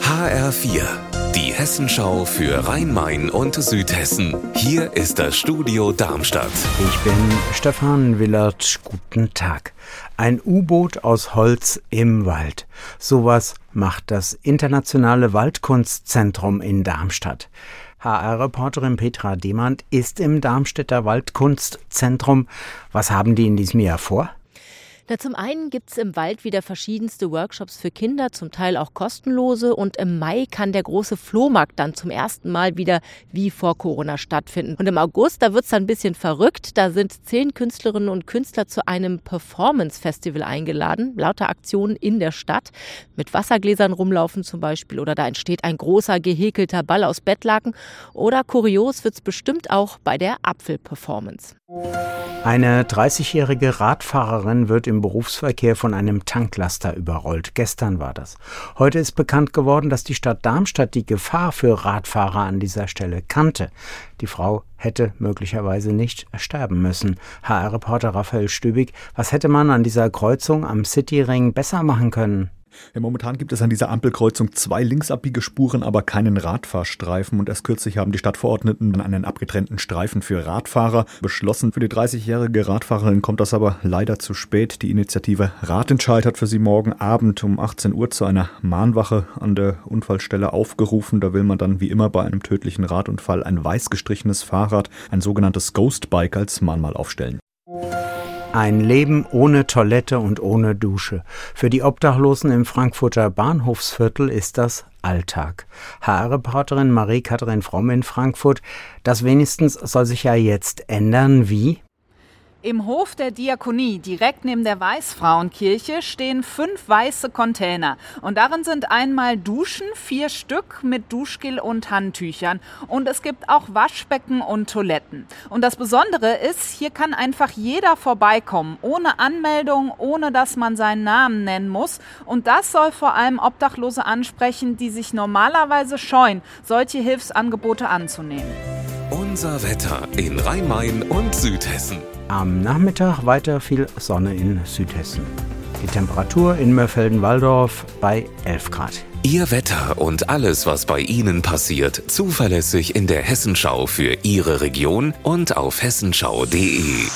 HR4, die Hessenschau für Rhein-Main und Südhessen. Hier ist das Studio Darmstadt. Ich bin Stefan Willert. Guten Tag. Ein U-Boot aus Holz im Wald. Sowas macht das Internationale Waldkunstzentrum in Darmstadt. HR-Reporterin Petra Demand ist im Darmstädter Waldkunstzentrum. Was haben die in diesem Jahr vor? Na, zum einen gibt es im Wald wieder verschiedenste Workshops für Kinder, zum Teil auch kostenlose. Und im Mai kann der große Flohmarkt dann zum ersten Mal wieder wie vor Corona stattfinden. Und im August, da wird es dann ein bisschen verrückt. Da sind zehn Künstlerinnen und Künstler zu einem Performance-Festival eingeladen. Lauter Aktionen in der Stadt. Mit Wassergläsern rumlaufen zum Beispiel. Oder da entsteht ein großer gehäkelter Ball aus Bettlaken. Oder kurios wird es bestimmt auch bei der Apfel-Performance. Eine 30-jährige Radfahrerin wird im Berufsverkehr von einem Tanklaster überrollt. Gestern war das. Heute ist bekannt geworden, dass die Stadt Darmstadt die Gefahr für Radfahrer an dieser Stelle kannte. Die Frau hätte möglicherweise nicht sterben müssen. HR-Reporter Raphael Stübig, was hätte man an dieser Kreuzung am Cityring besser machen können? Ja, momentan gibt es an dieser Ampelkreuzung zwei Linksabbiegespuren, aber keinen Radfahrstreifen. Und erst kürzlich haben die Stadtverordneten einen abgetrennten Streifen für Radfahrer beschlossen. Für die 30-jährige Radfahrerin kommt das aber leider zu spät. Die Initiative Radentscheid hat für sie morgen Abend um 18 Uhr zu einer Mahnwache an der Unfallstelle aufgerufen. Da will man dann wie immer bei einem tödlichen Radunfall ein weiß gestrichenes Fahrrad, ein sogenanntes Ghostbike als Mahnmal aufstellen. Ein Leben ohne Toilette und ohne Dusche. Für die Obdachlosen im Frankfurter Bahnhofsviertel ist das Alltag. HR-Reporterin Marie-Katharin Fromm in Frankfurt. Das wenigstens soll sich ja jetzt ändern. Wie? Im Hof der Diakonie, direkt neben der Weißfrauenkirche, stehen fünf weiße Container. Und darin sind einmal Duschen, vier Stück mit Duschgel und Handtüchern. Und es gibt auch Waschbecken und Toiletten. Und das Besondere ist, hier kann einfach jeder vorbeikommen, ohne Anmeldung, ohne dass man seinen Namen nennen muss. Und das soll vor allem Obdachlose ansprechen, die sich normalerweise scheuen, solche Hilfsangebote anzunehmen. Unser Wetter in Rhein-Main und Südhessen. Am Nachmittag weiter viel Sonne in Südhessen. Die Temperatur in Mörfelden-Walldorf bei 11 Grad. Ihr Wetter und alles, was bei Ihnen passiert, zuverlässig in der Hessenschau für Ihre Region und auf hessenschau.de.